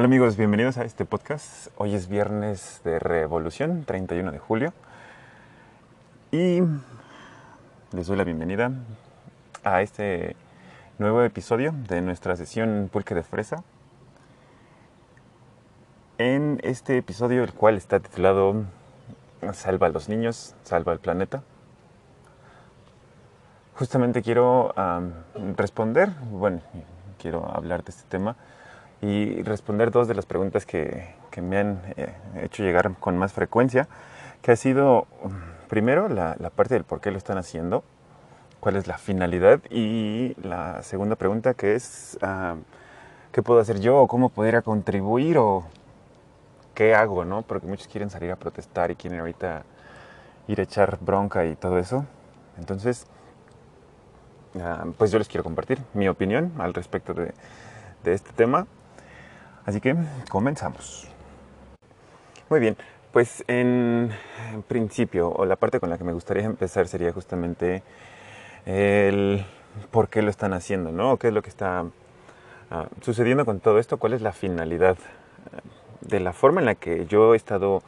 Hola amigos, bienvenidos a este podcast. Hoy es viernes de Revolución, 31 de julio. Y les doy la bienvenida a este nuevo episodio de nuestra sesión Pulque de Fresa. En este episodio, el cual está titulado Salva a los niños, salva al planeta. Justamente quiero responder, bueno, quiero hablar de este tema y responder dos de las preguntas que, que me han eh, hecho llegar con más frecuencia, que ha sido primero la, la, parte del por qué lo están haciendo, cuál es la finalidad y la segunda pregunta que es uh, qué puedo hacer yo o cómo poder contribuir o qué hago, ¿no? Porque muchos quieren salir a protestar y quieren ahorita ir a echar bronca y todo eso. Entonces, uh, pues yo les quiero compartir mi opinión al respecto de, de este tema Así que comenzamos. Muy bien, pues en principio, o la parte con la que me gustaría empezar sería justamente el por qué lo están haciendo, ¿no? ¿Qué es lo que está uh, sucediendo con todo esto? ¿Cuál es la finalidad de la forma en la que yo he estado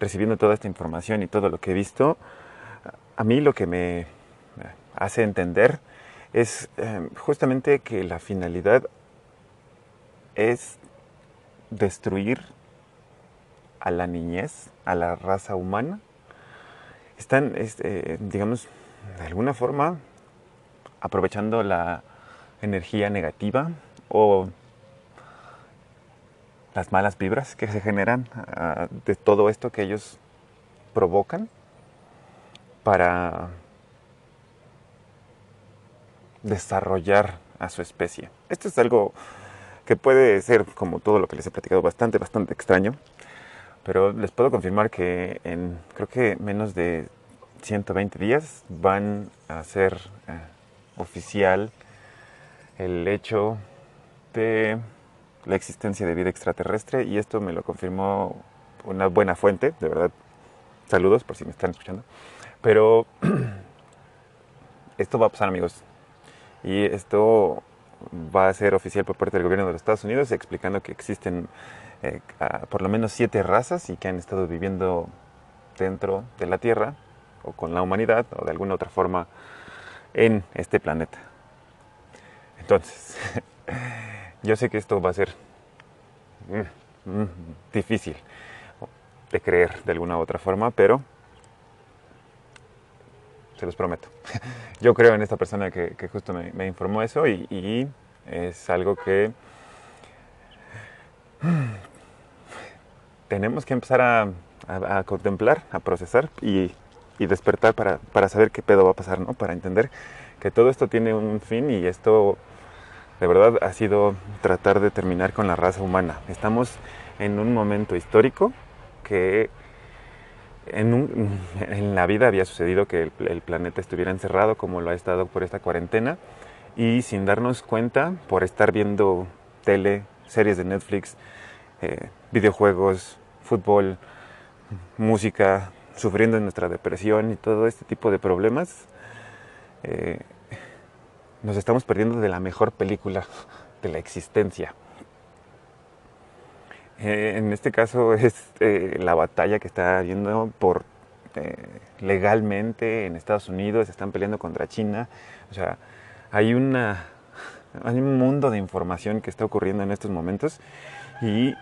recibiendo toda esta información y todo lo que he visto? A mí lo que me hace entender es eh, justamente que la finalidad es destruir a la niñez, a la raza humana. Están, este, digamos, de alguna forma aprovechando la energía negativa o las malas vibras que se generan uh, de todo esto que ellos provocan para desarrollar a su especie. Esto es algo que puede ser, como todo lo que les he platicado, bastante, bastante extraño. Pero les puedo confirmar que en creo que menos de 120 días van a ser eh, oficial el hecho de la existencia de vida extraterrestre y esto me lo confirmó una buena fuente, de verdad. Saludos por si me están escuchando. Pero esto va a pasar amigos. Y esto va a ser oficial por parte del gobierno de los Estados Unidos, explicando que existen eh, por lo menos siete razas y que han estado viviendo dentro de la Tierra o con la humanidad o de alguna otra forma en este planeta. Entonces, yo sé que esto va a ser mm, mm, difícil de creer de alguna u otra forma, pero se los prometo. Yo creo en esta persona que, que justo me, me, informó eso y, y, es algo que tenemos que empezar a, a, a contemplar, a procesar y, y despertar para, para, saber qué pedo va a pasar, ¿no? Para entender que todo esto tiene un fin y esto de verdad ha sido tratar de terminar con la raza humana. Estamos en un momento histórico que en, un, en, la vida había sucedido que el, planeta estuviera encerrado como lo ha estado por esta cuarentena y sin darnos cuenta por estar viendo tele, series de Netflix, eh, videojuegos, fútbol, música, sufriendo en nuestra depresión y todo este tipo de problemas, eh, nos estamos perdiendo de la mejor película de la existencia. Eh, en este caso es eh, la batalla que está habiendo por eh, legalmente en Estados Unidos, están peleando contra China. O sea, hay, una, hay un mundo de información que está ocurriendo en estos momentos y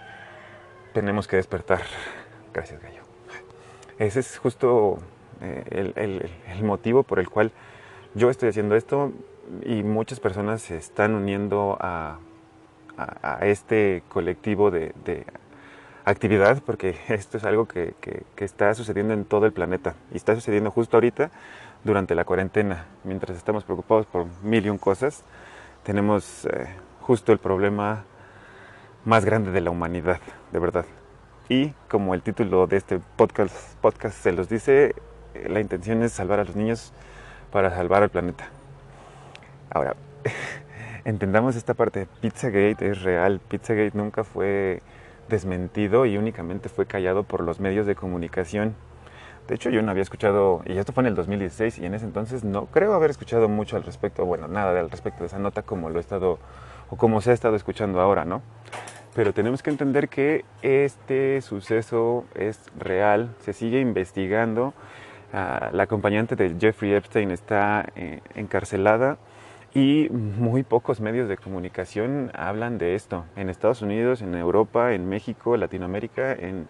tenemos que despertar. Gracias, Gallo. Ese es justo el, el, el motivo por el cual yo estoy haciendo esto y muchas personas se están uniendo a, a, a este colectivo de, de, actividad, porque esto es algo que, que, que, está sucediendo en todo el planeta y está sucediendo justo ahorita durante la cuarentena, mientras estamos preocupados por mil y un cosas, tenemos eh, justo el problema más grande de la humanidad, de verdad. Y como el título de este podcast, podcast se los dice, la intención es salvar a los niños para salvar al planeta. Ahora, entendamos esta parte. Pizzagate es real. Pizzagate nunca fue desmentido y únicamente fue callado por los medios de comunicación. De hecho, yo no había escuchado, y esto fue en el 2016, y en ese entonces no creo haber escuchado mucho al respecto, bueno, nada al respecto de esa nota como lo he estado, o como se ha estado escuchando ahora, ¿no? pero tenemos que entender que este suceso es real, se sigue investigando. Ah, la acompañante de Jeffrey Epstein está eh, encarcelada y muy pocos medios de comunicación hablan de esto. En Estados Unidos, en Europa, en México, Latinoamérica, en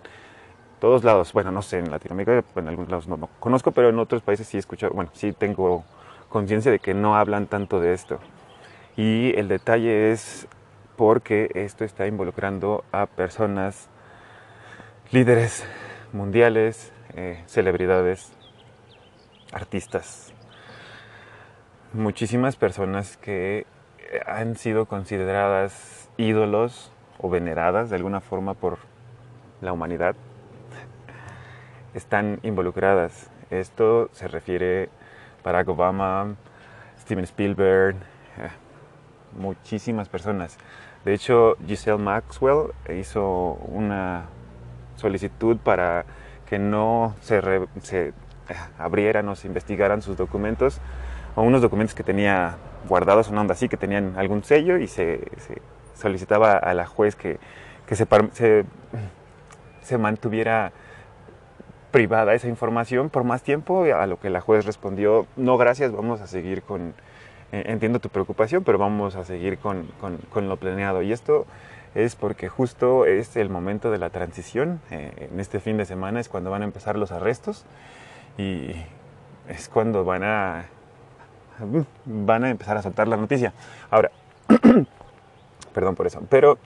todos lados. Bueno, no sé, en Latinoamérica, en algunos lados no, no conozco, pero en otros países sí he escuchado, bueno, sí tengo conciencia de que no hablan tanto de esto. Y el detalle es porque esto está involucrando a personas, líderes mundiales, eh, celebridades, artistas, muchísimas personas que han sido consideradas ídolos o veneradas de alguna forma por la humanidad están involucradas. Esto se refiere a Barack Obama, Steven Spielberg, eh, muchísimas personas. De hecho, Giselle Maxwell hizo una solicitud para que no se, se abrieran o se investigaran sus documentos o unos documentos que tenía guardados, una onda así, que tenían algún sello y se, solicitaba a la juez que, se, se, mantuviera privada esa información por más tiempo, a lo que la juez respondió, no gracias, vamos a seguir con, eh, entiendo tu preocupación, pero vamos a seguir con, con, lo planeado. Y esto es porque justo es el momento de la transición, eh, en este fin de semana es cuando van a empezar los arrestos y es cuando van a van a empezar a soltar la noticia. Ahora, perdón por eso, pero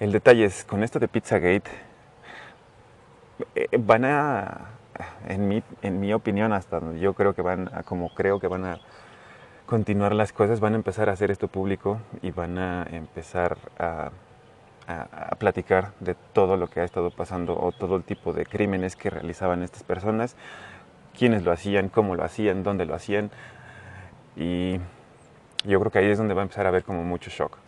el detalle es, con esto de Pizzagate, eh, van a, en mi, en mi opinión, hasta yo creo que van a, como creo que van a continuar las cosas, van a empezar a hacer esto público y van a empezar a, a, platicar de todo lo que ha estado pasando o todo el tipo de crímenes que realizaban estas personas, quiénes lo hacían, cómo lo hacían, dónde lo hacían, y yo creo que ahí es donde va a empezar a haber como mucho shock.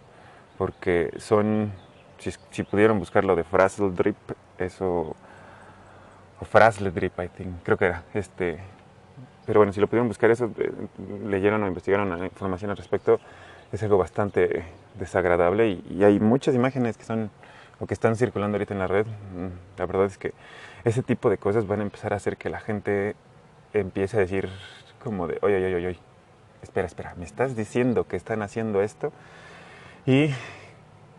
Porque son, si, pudieron buscar lo de Frazzle Drip, eso, o Frazzle Drip, I think, creo que era, este, pero bueno, si lo pudieron buscar eso, eh, leyeron o investigaron la información al respecto, es algo bastante desagradable y, y, hay muchas imágenes que son o que están circulando ahorita en la red. Mm, la verdad es que ese tipo de cosas van a empezar a hacer que la gente empiece a decir como de, oye, oye, oye, oye espera, espera, me estás diciendo que están haciendo esto. Y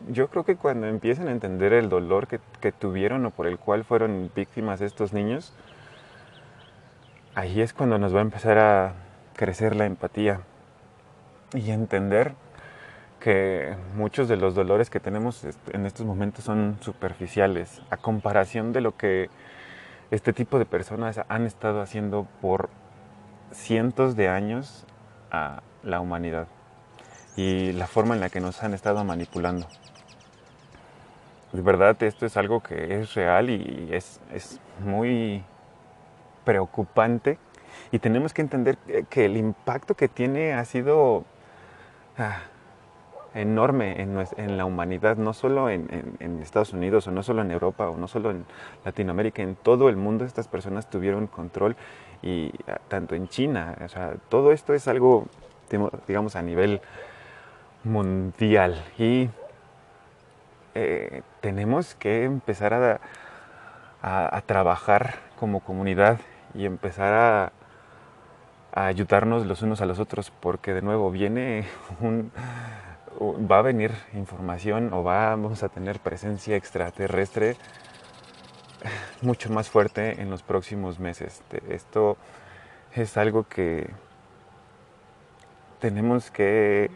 yo creo que cuando empiecen a entender el dolor que, tuvieron o por el cual fueron víctimas estos niños, ahí es cuando nos va a empezar a crecer la empatía y entender que muchos de los dolores que tenemos en estos momentos son superficiales a comparación de lo que este tipo de personas han estado haciendo por cientos de años a la humanidad y la forma en la que nos han estado manipulando. De verdad, esto es algo que es real y es, es muy preocupante y tenemos que entender que el impacto que tiene ha sido ah, enorme en, en, la humanidad, no solo en, en, Estados Unidos o no solo en Europa o no solo en Latinoamérica, en todo el mundo estas personas tuvieron control y tanto en China, o sea, todo esto es algo, digamos, a nivel mundial. Y eh, tenemos que empezar a, a, trabajar como comunidad y empezar a, ayudarnos los unos a los otros porque de nuevo viene un va a venir información o vamos a tener presencia extraterrestre mucho más fuerte en los próximos meses. Esto es algo que tenemos que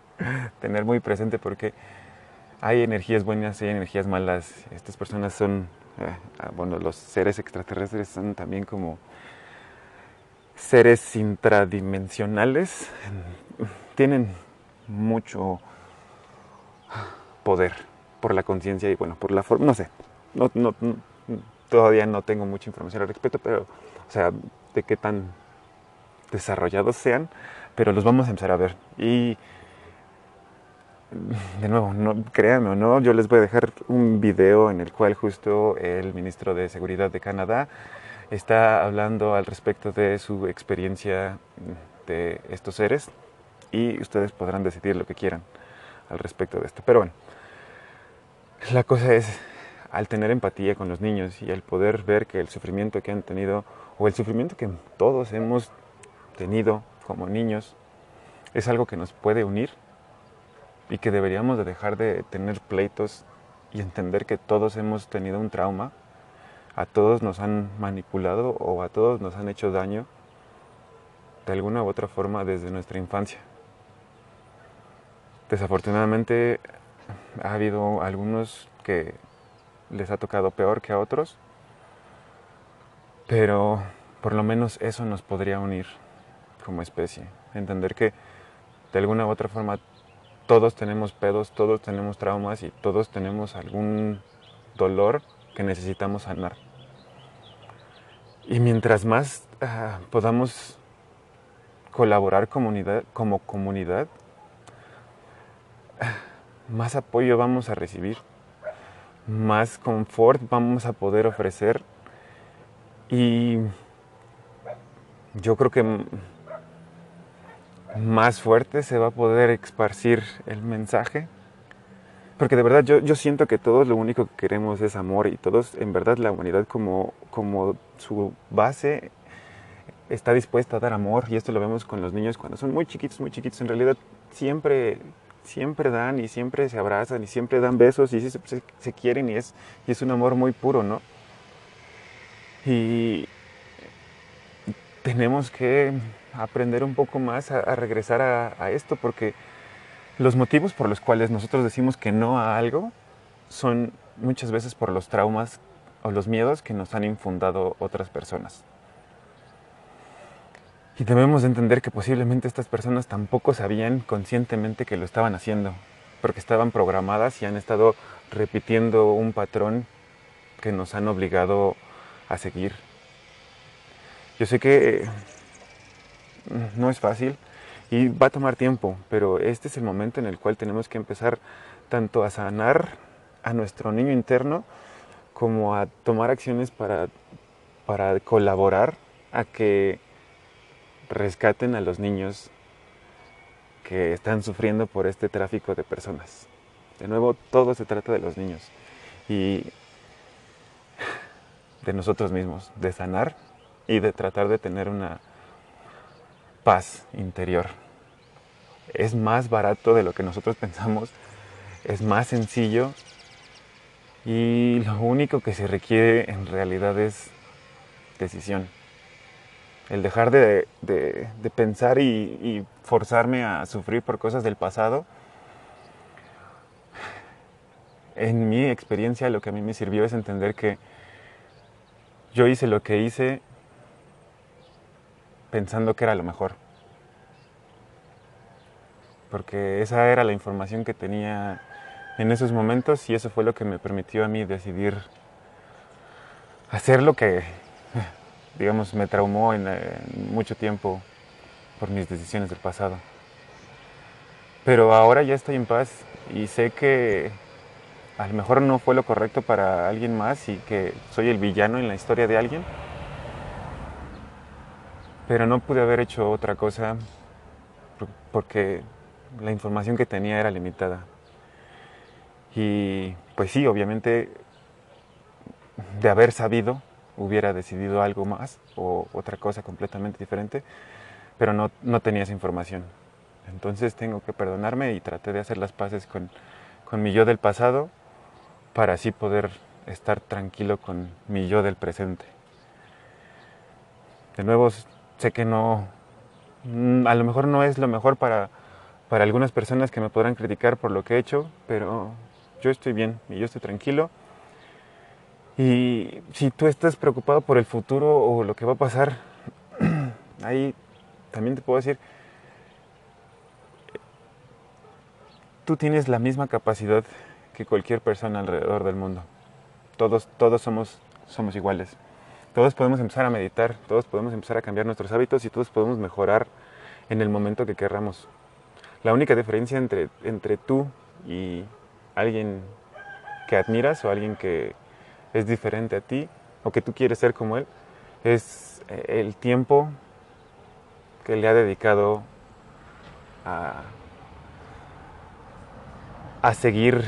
tener muy presente porque hay energías buenas y hay energías malas. Estas personas son, eh, ah, bueno, los seres extraterrestres son también como seres intradimensionales. Tienen mucho poder por la conciencia y bueno, por la forma, no sé, no, no, todavía no tengo mucha información al respecto, pero, o sea, de qué tan desarrollados sean, pero los vamos a empezar a ver. Y de nuevo, créanme o no, yo les voy a dejar un video en el cual justo el ministro de Seguridad de Canadá está hablando al respecto de su experiencia de estos seres y ustedes podrán decidir lo que quieran al respecto de esto. Pero bueno, la cosa es, al tener empatía con los niños y al poder ver que el sufrimiento que han tenido, o el sufrimiento que todos hemos tenido como niños, es algo que nos puede unir y que deberíamos de dejar de tener pleitos y entender que todos hemos tenido un trauma, a todos nos han manipulado o a todos nos han hecho daño de alguna u otra forma desde nuestra infancia. Desafortunadamente ha habido algunos que les ha tocado peor que a otros, pero por lo menos eso nos podría unir como especie. Entender que de alguna u otra forma todos tenemos pedos, todos tenemos traumas y todos tenemos algún dolor que necesitamos sanar. Y mientras más ah, podamos colaborar como comunidad, ah, más apoyo vamos a recibir, más confort vamos a poder ofrecer y yo creo que más fuerte se va a poder esparcir el mensaje. Porque de verdad yo, yo, siento que todos lo único que queremos es amor y todos en verdad la humanidad como, como su base está dispuesta a dar amor y esto lo vemos con los niños cuando son muy chiquitos, muy chiquitos. En realidad siempre, siempre dan y siempre se abrazan y siempre dan besos y se, se, quieren y es, y es un amor muy puro, ¿no? Y tenemos que aprender un poco más a, regresar a, esto, porque los motivos por los cuales nosotros decimos que no a algo son muchas veces por los traumas o los miedos que nos han infundado otras personas. Y debemos entender que posiblemente estas personas tampoco sabían conscientemente que lo estaban haciendo, porque estaban programadas y han estado repitiendo un patrón que nos han obligado a seguir. Yo sé que no es fácil y va a tomar tiempo, pero este es el momento en el cual tenemos que empezar tanto a sanar a nuestro niño interno como a tomar acciones para, para colaborar a que rescaten a los niños que están sufriendo por este tráfico de personas. De nuevo, todo se trata de los niños y de nosotros mismos, de sanar y de tratar de tener una paz interior. Es más barato de lo que nosotros pensamos, es más sencillo y lo único que se requiere en realidad es decisión. El dejar de, pensar y, y forzarme a sufrir por cosas del pasado. En mi experiencia lo que a mí me sirvió es entender que yo hice lo que hice pensando que era lo mejor. Porque esa era la información que tenía en esos momentos y eso fue lo que me permitió a mí decidir hacer lo que, digamos, me traumó en, mucho tiempo por mis decisiones del pasado. Pero ahora ya estoy en paz y sé que a lo mejor no fue lo correcto para alguien más y que soy el villano en la historia de alguien pero no pude haber hecho otra cosa porque la información que tenía era limitada. Y pues sí, obviamente de haber sabido hubiera decidido algo más o otra cosa completamente diferente, pero no, no tenía esa información. Entonces tengo que perdonarme y traté de hacer las paces con, con mi yo del pasado para así poder estar tranquilo con mi yo del presente. De nuevo, sé que no, mm, a lo mejor no es lo mejor para, para algunas personas que me podrán criticar por lo que he hecho, pero yo estoy bien y yo estoy tranquilo. Y si tú estás preocupado por el futuro o lo que va a pasar, ahí también te puedo decir, tú tienes la misma capacidad que cualquier persona alrededor del mundo. Todos, todos somos, somos iguales. Todos podemos empezar a meditar, todos podemos empezar a cambiar nuestros hábitos y todos podemos mejorar en el momento que querramos. La única diferencia entre, entre tú y alguien que admiras o alguien que es diferente a ti o que tú quieres ser como él es eh, el tiempo que le ha dedicado a, a seguir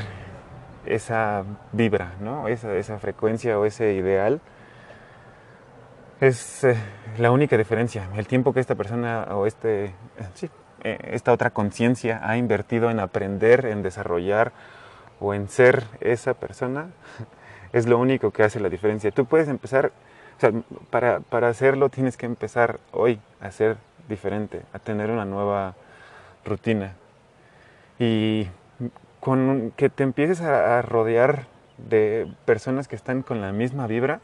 esa vibra, ¿no? esa, esa frecuencia o ese ideal es eh, la única diferencia. El tiempo que esta persona o este, sí, eh, esta otra conciencia ha invertido en aprender, en desarrollar o en ser esa persona, es lo único que hace la diferencia. Tú puedes empezar, o sea, para, para hacerlo tienes que empezar hoy a ser diferente, a tener una nueva rutina. Y con que te empieces a, a rodear de personas que están con la misma vibra,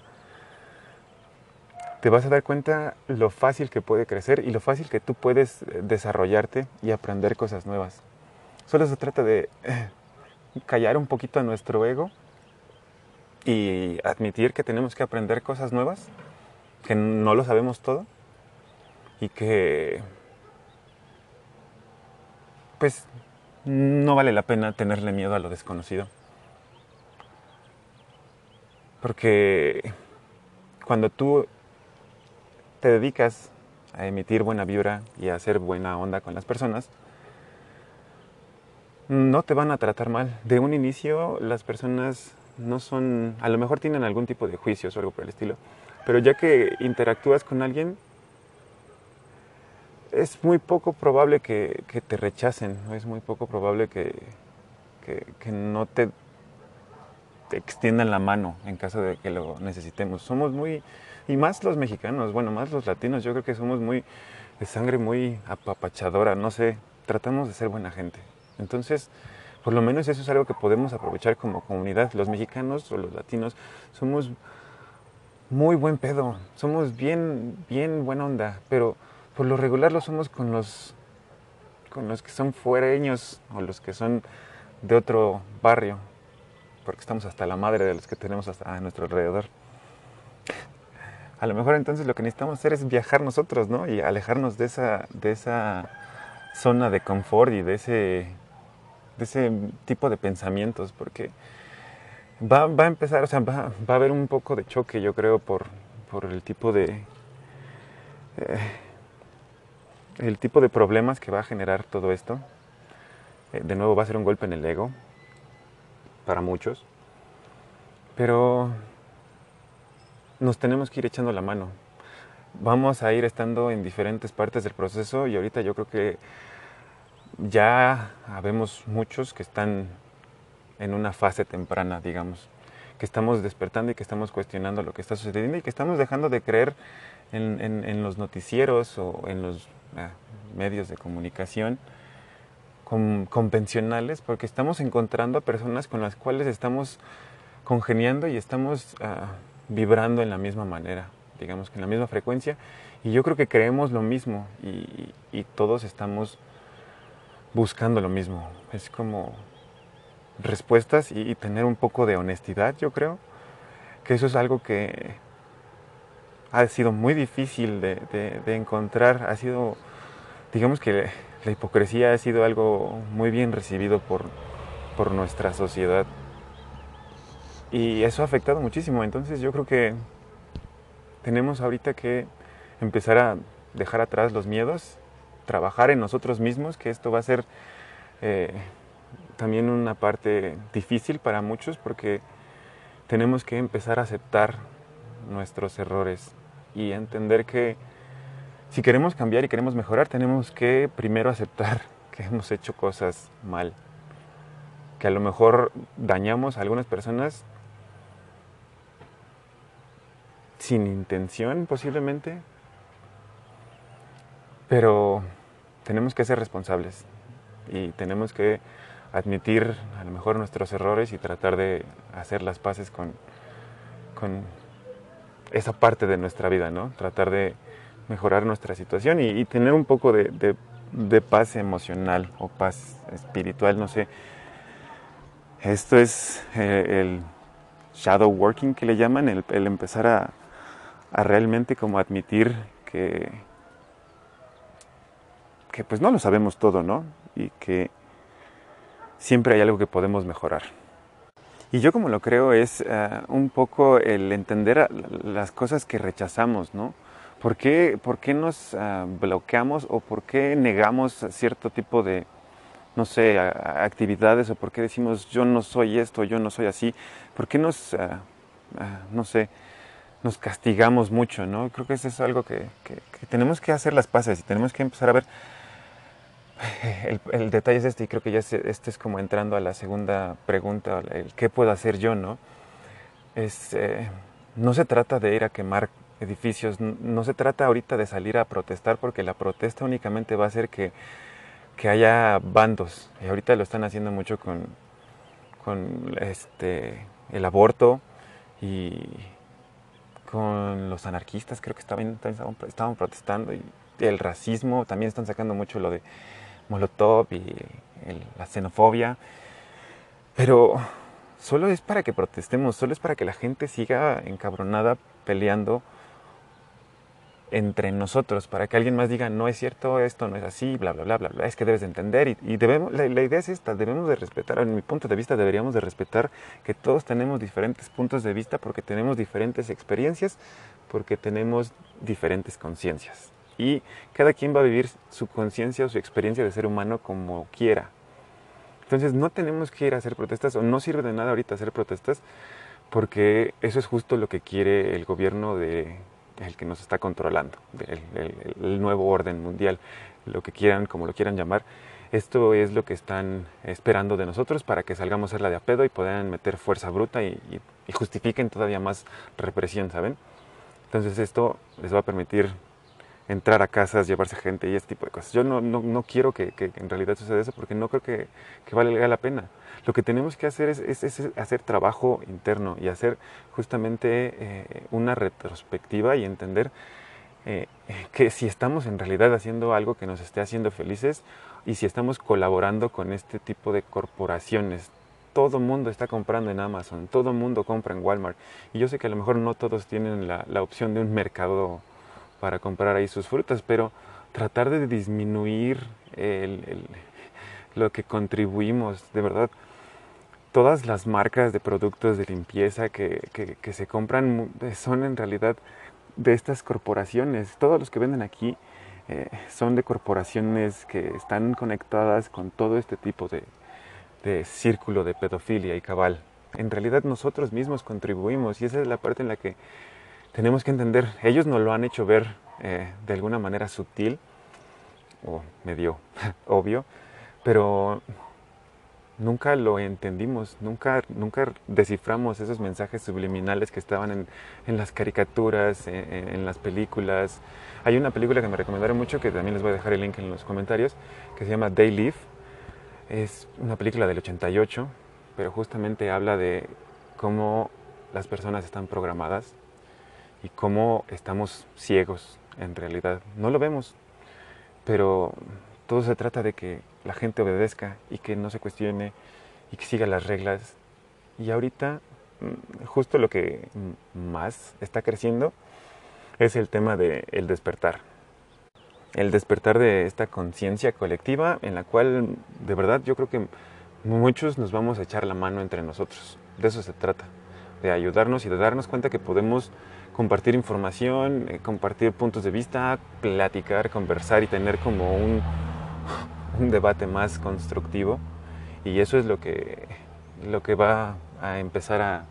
te vas a dar cuenta lo fácil que puede crecer y lo fácil que tú puedes eh, desarrollarte y aprender cosas nuevas. Solo se trata de eh, callar un poquito a nuestro ego y admitir que tenemos que aprender cosas nuevas, que no lo sabemos todo y que pues no vale la pena tenerle miedo a lo desconocido. Porque cuando tú te dedicas a emitir buena vibra y a hacer buena onda con las personas, no te van a tratar mal. De un inicio las personas no son, a lo mejor tienen algún tipo de juicios o algo por el estilo, pero ya que interactúas con alguien, es muy poco probable que, te rechacen, es muy poco probable que, que no te, te, extiendan la mano en caso de que lo necesitemos. Somos muy y más los mexicanos, bueno, más los latinos, yo creo que somos muy de sangre muy apapachadora, no sé, tratamos de ser buena gente. Entonces, por lo menos eso es algo que podemos aprovechar como comunidad. Los mexicanos o los latinos somos muy buen pedo, somos bien, bien buena onda, pero por lo regular lo somos con los, con los que son fuereños o los que son de otro barrio, porque estamos hasta la madre de los que tenemos hasta a nuestro alrededor a lo mejor entonces lo que necesitamos hacer es viajar nosotros, ¿no? Y alejarnos de esa, de esa zona de confort y de ese, de ese tipo de pensamientos, porque va, a empezar, o sea, va, a haber un poco de choque, yo creo, por, el tipo de... Eh, el tipo de problemas que va a generar todo esto. Eh, de nuevo va a ser un golpe en el ego para muchos. Pero nos tenemos que ir echando la mano. Vamos a ir estando en diferentes partes del proceso y ahorita yo creo que ya habemos muchos que están en una fase temprana, digamos, que estamos despertando y que estamos cuestionando lo que está sucediendo y que estamos dejando de creer en, los noticieros o en los ah, medios de comunicación convencionales porque estamos encontrando personas con las cuales estamos congeniando y estamos ah, vibrando en la misma manera, digamos que en la misma frecuencia. Y yo creo que creemos lo mismo y, todos estamos buscando lo mismo. Es como respuestas y, tener un poco de honestidad, yo creo. Que eso es algo que ha sido muy difícil de, encontrar. Ha sido, digamos que la hipocresía ha sido algo muy bien recibido por, por nuestra sociedad. Y eso ha afectado muchísimo. Entonces yo creo que tenemos ahorita que empezar a dejar atrás los miedos, trabajar en nosotros mismos, que esto va a ser eh, también una parte difícil para muchos porque tenemos que empezar a aceptar nuestros errores y entender que si queremos cambiar y queremos mejorar, tenemos que primero aceptar que hemos hecho cosas mal, que a lo mejor dañamos a algunas personas sin intención posiblemente, pero tenemos que ser responsables y tenemos que admitir a lo mejor nuestros errores y tratar de hacer las paces con, con esa parte de nuestra vida, ¿no? Tratar de mejorar nuestra situación y, tener un poco de, paz emocional o paz espiritual, no sé. Esto es eh, el shadow working que le llaman, el empezar a, a realmente como admitir que, que pues no lo sabemos todo, ¿no? Y que siempre hay algo que podemos mejorar. Y yo como lo creo es eh, un poco el entender las cosas que rechazamos, ¿no? ¿Por qué, por qué nos eh, bloqueamos o por qué negamos cierto tipo de, no sé, actividades o por qué decimos yo no soy esto, yo no soy así, por qué nos, ah, no sé, nos castigamos mucho, ¿no? Creo que eso es algo que, tenemos que hacer las paces y tenemos que empezar a ver. El, detalle es este y creo que ya este es como entrando a la segunda pregunta, el qué puedo hacer yo, ¿no? Es, eh, no se trata de ir a quemar edificios, no se trata ahorita de salir a protestar porque la protesta únicamente va a hacer que, haya bandos. Y ahorita lo están haciendo mucho con, con este, el aborto y con los anarquistas, creo que estaban, estaban, protestando, y el racismo, también están sacando mucho lo de Molotov y la xenofobia. Pero solo es para que protestemos, solo es para que la gente siga encabronada peleando entre nosotros, para que alguien más diga, no es cierto, esto no es así, bla, bla, bla, bla, bla, es que debes de entender. Y, debemos, la, idea es esta, debemos de respetar, en mi punto de vista deberíamos de respetar que todos tenemos diferentes puntos de vista porque tenemos diferentes experiencias, porque tenemos diferentes conciencias. Y cada quien va a vivir su conciencia o su experiencia de ser humano como quiera. Entonces no tenemos que ir a hacer protestas o no sirve de nada ahorita hacer protestas porque eso es justo lo que quiere el gobierno de, el que nos está controlando, el, nuevo orden mundial, lo que quieran, como lo quieran llamar. Esto es lo que están esperando de nosotros para que salgamos a la de a y puedan meter fuerza bruta y, y justifiquen todavía más represión, ¿saben? Entonces esto les va a permitir entrar a casas, llevarse gente y este tipo de cosas. Yo no, no, no quiero que, que, en realidad suceda eso porque no creo que, que valga la pena. Lo que tenemos que hacer es, es, hacer trabajo interno y hacer justamente eh, una retrospectiva y entender eh, que si estamos en realidad haciendo algo que nos esté haciendo felices y si estamos colaborando con este tipo de corporaciones. Todo mundo está comprando en Amazon, todo mundo compra en Walmart. Y yo sé que a lo mejor no todos tienen la, la opción de un mercado para comprar ahí sus frutas, pero tratar de disminuir lo que contribuimos, de verdad. Todas las marcas de productos de limpieza que, se compran son en realidad de estas corporaciones. Todos los que venden aquí eh, son de corporaciones que están conectadas con todo este tipo de, de círculo de pedofilia y cabal. En realidad nosotros mismos contribuimos y esa es la parte en la que tenemos que entender, ellos nos lo han hecho ver eh, de alguna manera sutil o medio obvio, pero nunca lo entendimos, nunca, nunca desciframos esos mensajes subliminales que estaban en, en las caricaturas, en, en, las películas. Hay una película que me recomendaron mucho, que también les voy a dejar el link en los comentarios, que se llama Day Live. Es una película del 88, pero justamente habla de cómo las personas están programadas y cómo estamos ciegos en realidad. No lo vemos, pero todo se trata de que la gente obedezca y que no se cuestione y que siga las reglas. Y ahorita mm, justo lo que más está creciendo es el tema del el despertar. El despertar de esta conciencia colectiva en la cual de verdad yo creo que muchos nos vamos a echar la mano entre nosotros. De eso se trata, de ayudarnos y de darnos cuenta que podemos compartir información, eh, compartir puntos de vista, platicar, conversar y tener como un, un, debate más constructivo. Y eso es lo que, lo que va a empezar a,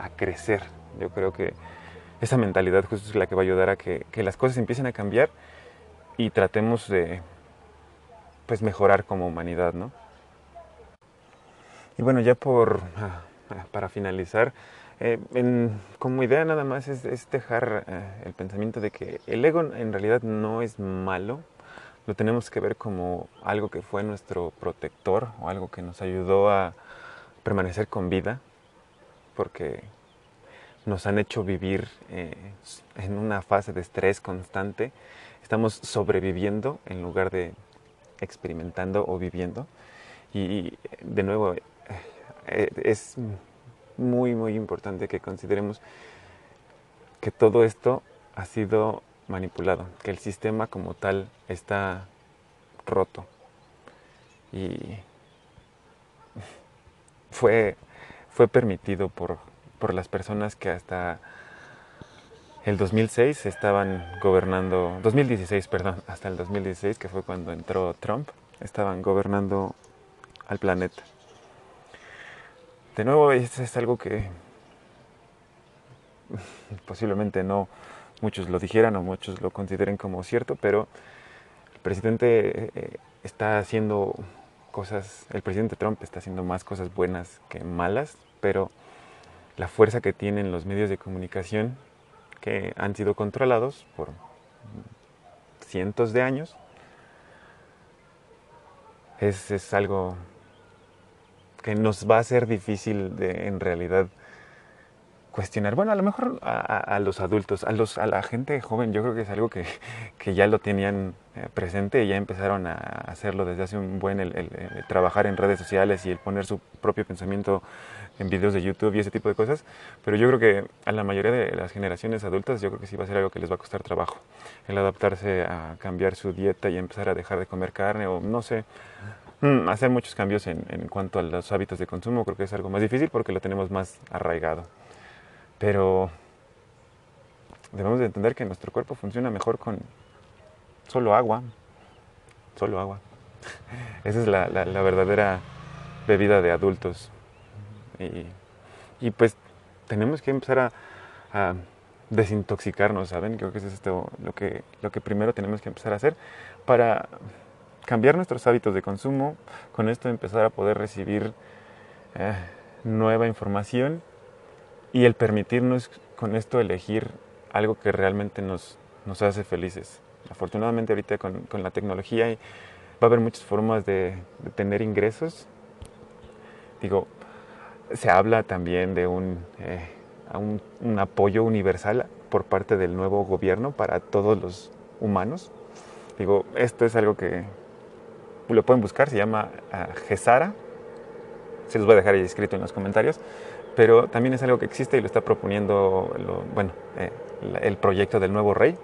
a crecer. Yo creo que esa mentalidad justo es la que va a ayudar a que, que las cosas empiecen a cambiar y tratemos de pues mejorar como humanidad, ¿no? Y bueno, ya por ah, para finalizar, eh, como idea nada más es, dejar eh, el pensamiento de que el ego en realidad no es malo, lo tenemos que ver como algo que fue nuestro protector o algo que nos ayudó a permanecer con vida, porque nos han hecho vivir eh, en una fase de estrés constante, estamos sobreviviendo en lugar de experimentando o viviendo. Y de nuevo, es muy, muy importante que consideremos que todo esto ha sido manipulado, que el sistema como tal está roto. Y fue, fue permitido por, por las personas que hasta el 2006 estaban gobernando, 2016, perdón, hasta el 2016, que fue cuando entró Trump, estaban gobernando al planeta. De nuevo, esto es algo que posiblemente no muchos lo dijeran o muchos lo consideren como cierto, pero el presidente eh, está haciendo cosas, el presidente Trump está haciendo más cosas buenas que malas, pero la fuerza que tienen los medios de comunicación que han sido controlados por cientos de años es, es algo que nos va a ser difícil en realidad cuestionar. Bueno, a lo mejor a, los adultos, a, los, a la gente joven, yo creo que es algo que, que ya lo tenían eh, presente y ya empezaron a hacerlo desde hace un buen, el, trabajar en redes sociales y el poner su propio pensamiento en videos de YouTube y ese tipo de cosas. Pero yo creo que a la mayoría de las generaciones adultas, yo creo que sí va a ser algo que les va a costar trabajo. El adaptarse a cambiar su dieta y empezar a dejar de comer carne o no sé. Mm, hacer muchos cambios en, en cuanto a los hábitos de consumo creo que es algo más difícil porque lo tenemos más arraigado. Pero debemos de entender que nuestro cuerpo funciona mejor con solo agua. Solo agua. Esa es la, verdadera bebida de adultos. Y, pues tenemos que empezar a, desintoxicarnos, ¿saben? Creo que es esto, lo, que, lo que primero tenemos que empezar a hacer para cambiar nuestros hábitos de consumo, con esto empezar a poder recibir eh, nueva información y el permitirnos con esto elegir algo que realmente nos, nos hace felices. Afortunadamente ahorita con, con, la tecnología va a haber muchas formas de, tener ingresos. Digo, se habla también de un, eh, un, un, apoyo universal por parte del nuevo gobierno para todos los humanos. Digo, esto es algo que lo pueden buscar, se llama uh, GESARA. Se los voy a dejar ahí escrito en los comentarios pero también es algo que existe y lo está proponiendo bueno, eh, el proyecto del nuevo rey.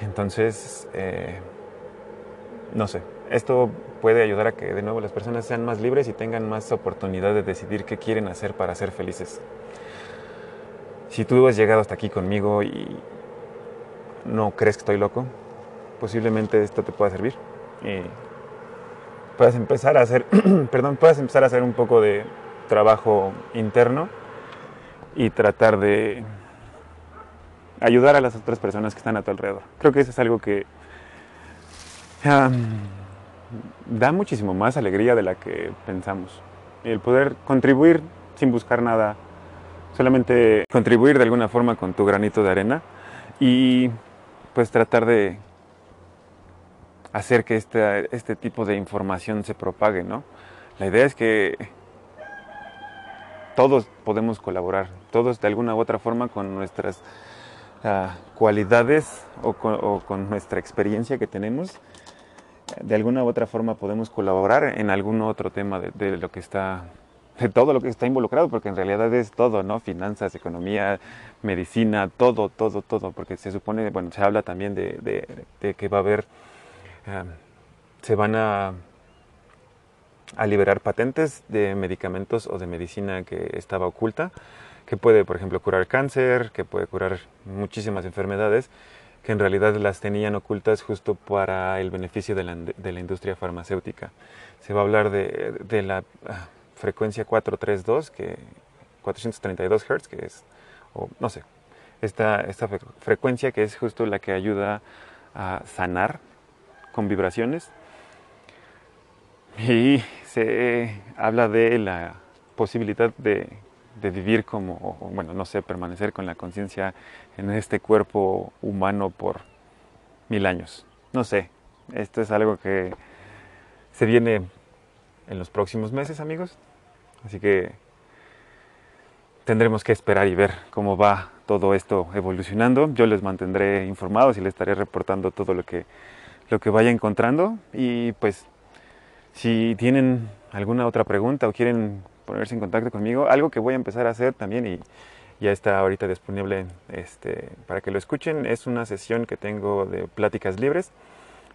Entonces, eh, no sé, esto puede ayudar a que de nuevo las personas sean más libres y tengan más oportunidad de decidir qué quieren hacer para ser felices. Si tú has llegado hasta aquí conmigo y no crees que estoy loco, posiblemente esto te pueda servir y puedas empezar a hacer, perdón, puedas empezar a hacer un poco de trabajo interno y tratar de ayudar a las otras personas que están a tu alrededor. Creo que eso es algo que da muchísimo más alegría de la que pensamos. El poder contribuir sin buscar nada, solamente contribuir de alguna forma con tu granito de arena y pues tratar de hacer que este, este tipo de información se propague, ¿no? La idea es que todos podemos colaborar, todos de alguna u otra forma con nuestras uh, cualidades o con, nuestra experiencia que tenemos, de alguna u otra forma podemos colaborar en algún otro tema de, de, lo que está, de todo lo que está involucrado, porque en realidad es todo, ¿no? Finanzas, economía, medicina, todo, todo, todo, porque se supone, bueno, se habla también de, de que va a haber, uh, se van a a liberar patentes de medicamentos o de medicina que estaba oculta, que puede, por ejemplo, curar cáncer, que puede curar muchísimas enfermedades, que en realidad las tenían ocultas justo para el beneficio de la, de la industria farmacéutica. Se va a hablar de, de la ah, frecuencia 432, que 432 Hz, que es, o no sé, esta, esta frecuencia que es justo la que ayuda a sanar con vibraciones y se habla de la posibilidad de, vivir como, bueno, no sé, permanecer con la conciencia en este cuerpo humano por mil años. No sé, esto es algo que se viene en los próximos meses, amigos. Así que tendremos que esperar y ver cómo va todo esto evolucionando. Yo les mantendré informados y les estaré reportando todo lo que, lo que vaya encontrando. Y pues si tienen alguna otra pregunta o quieren ponerse en contacto conmigo, algo que voy a empezar a hacer también y ya está ahorita disponible este, para que lo escuchen, es una sesión que tengo de pláticas libres,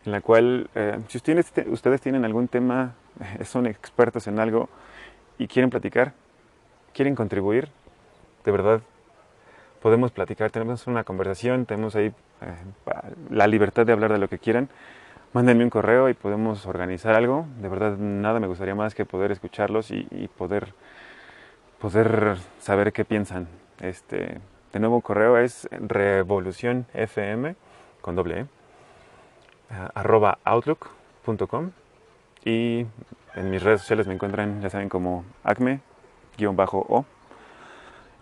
en la cual eh, si ustedes, tienen algún tema, son expertos en algo y quieren platicar, quieren contribuir, de verdad podemos platicar, tenemos una conversación, tenemos ahí la libertad de hablar de lo que quieran mándenme un correo y podemos organizar algo. De verdad, nada me gustaría más que poder escucharlos y, poder, poder saber qué piensan. Este, de nuevo, correo es revolucionfm con doble e, arroba outlook.com y en mis redes sociales me encuentran, ya saben, como acme-o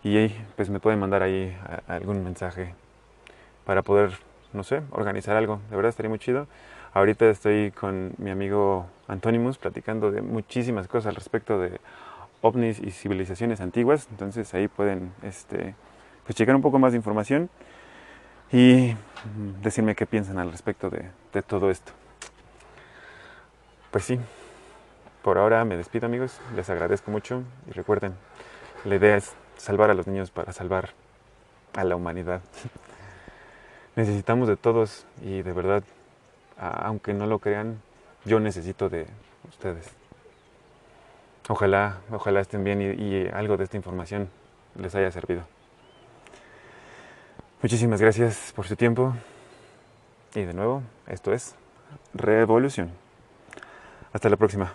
y pues me pueden mandar ahí algún mensaje para poder, no sé, organizar algo. De verdad estaría muy chido. Ahorita estoy con mi amigo Antonimus platicando de muchísimas cosas al respecto de ovnis y civilizaciones antiguas. Entonces ahí pueden este, pues checar un poco más de información y decirme qué piensan al respecto de, de todo esto. Pues sí, por ahora me despido amigos, les agradezco mucho y recuerden, la idea es salvar a los niños para salvar a la humanidad. Necesitamos de todos y de verdad, aunque no lo crean, yo necesito de ustedes. Ojalá, ojalá estén bien y, algo de esta información les haya servido. Muchísimas gracias por su tiempo y de nuevo, esto es Revolución. Hasta la próxima.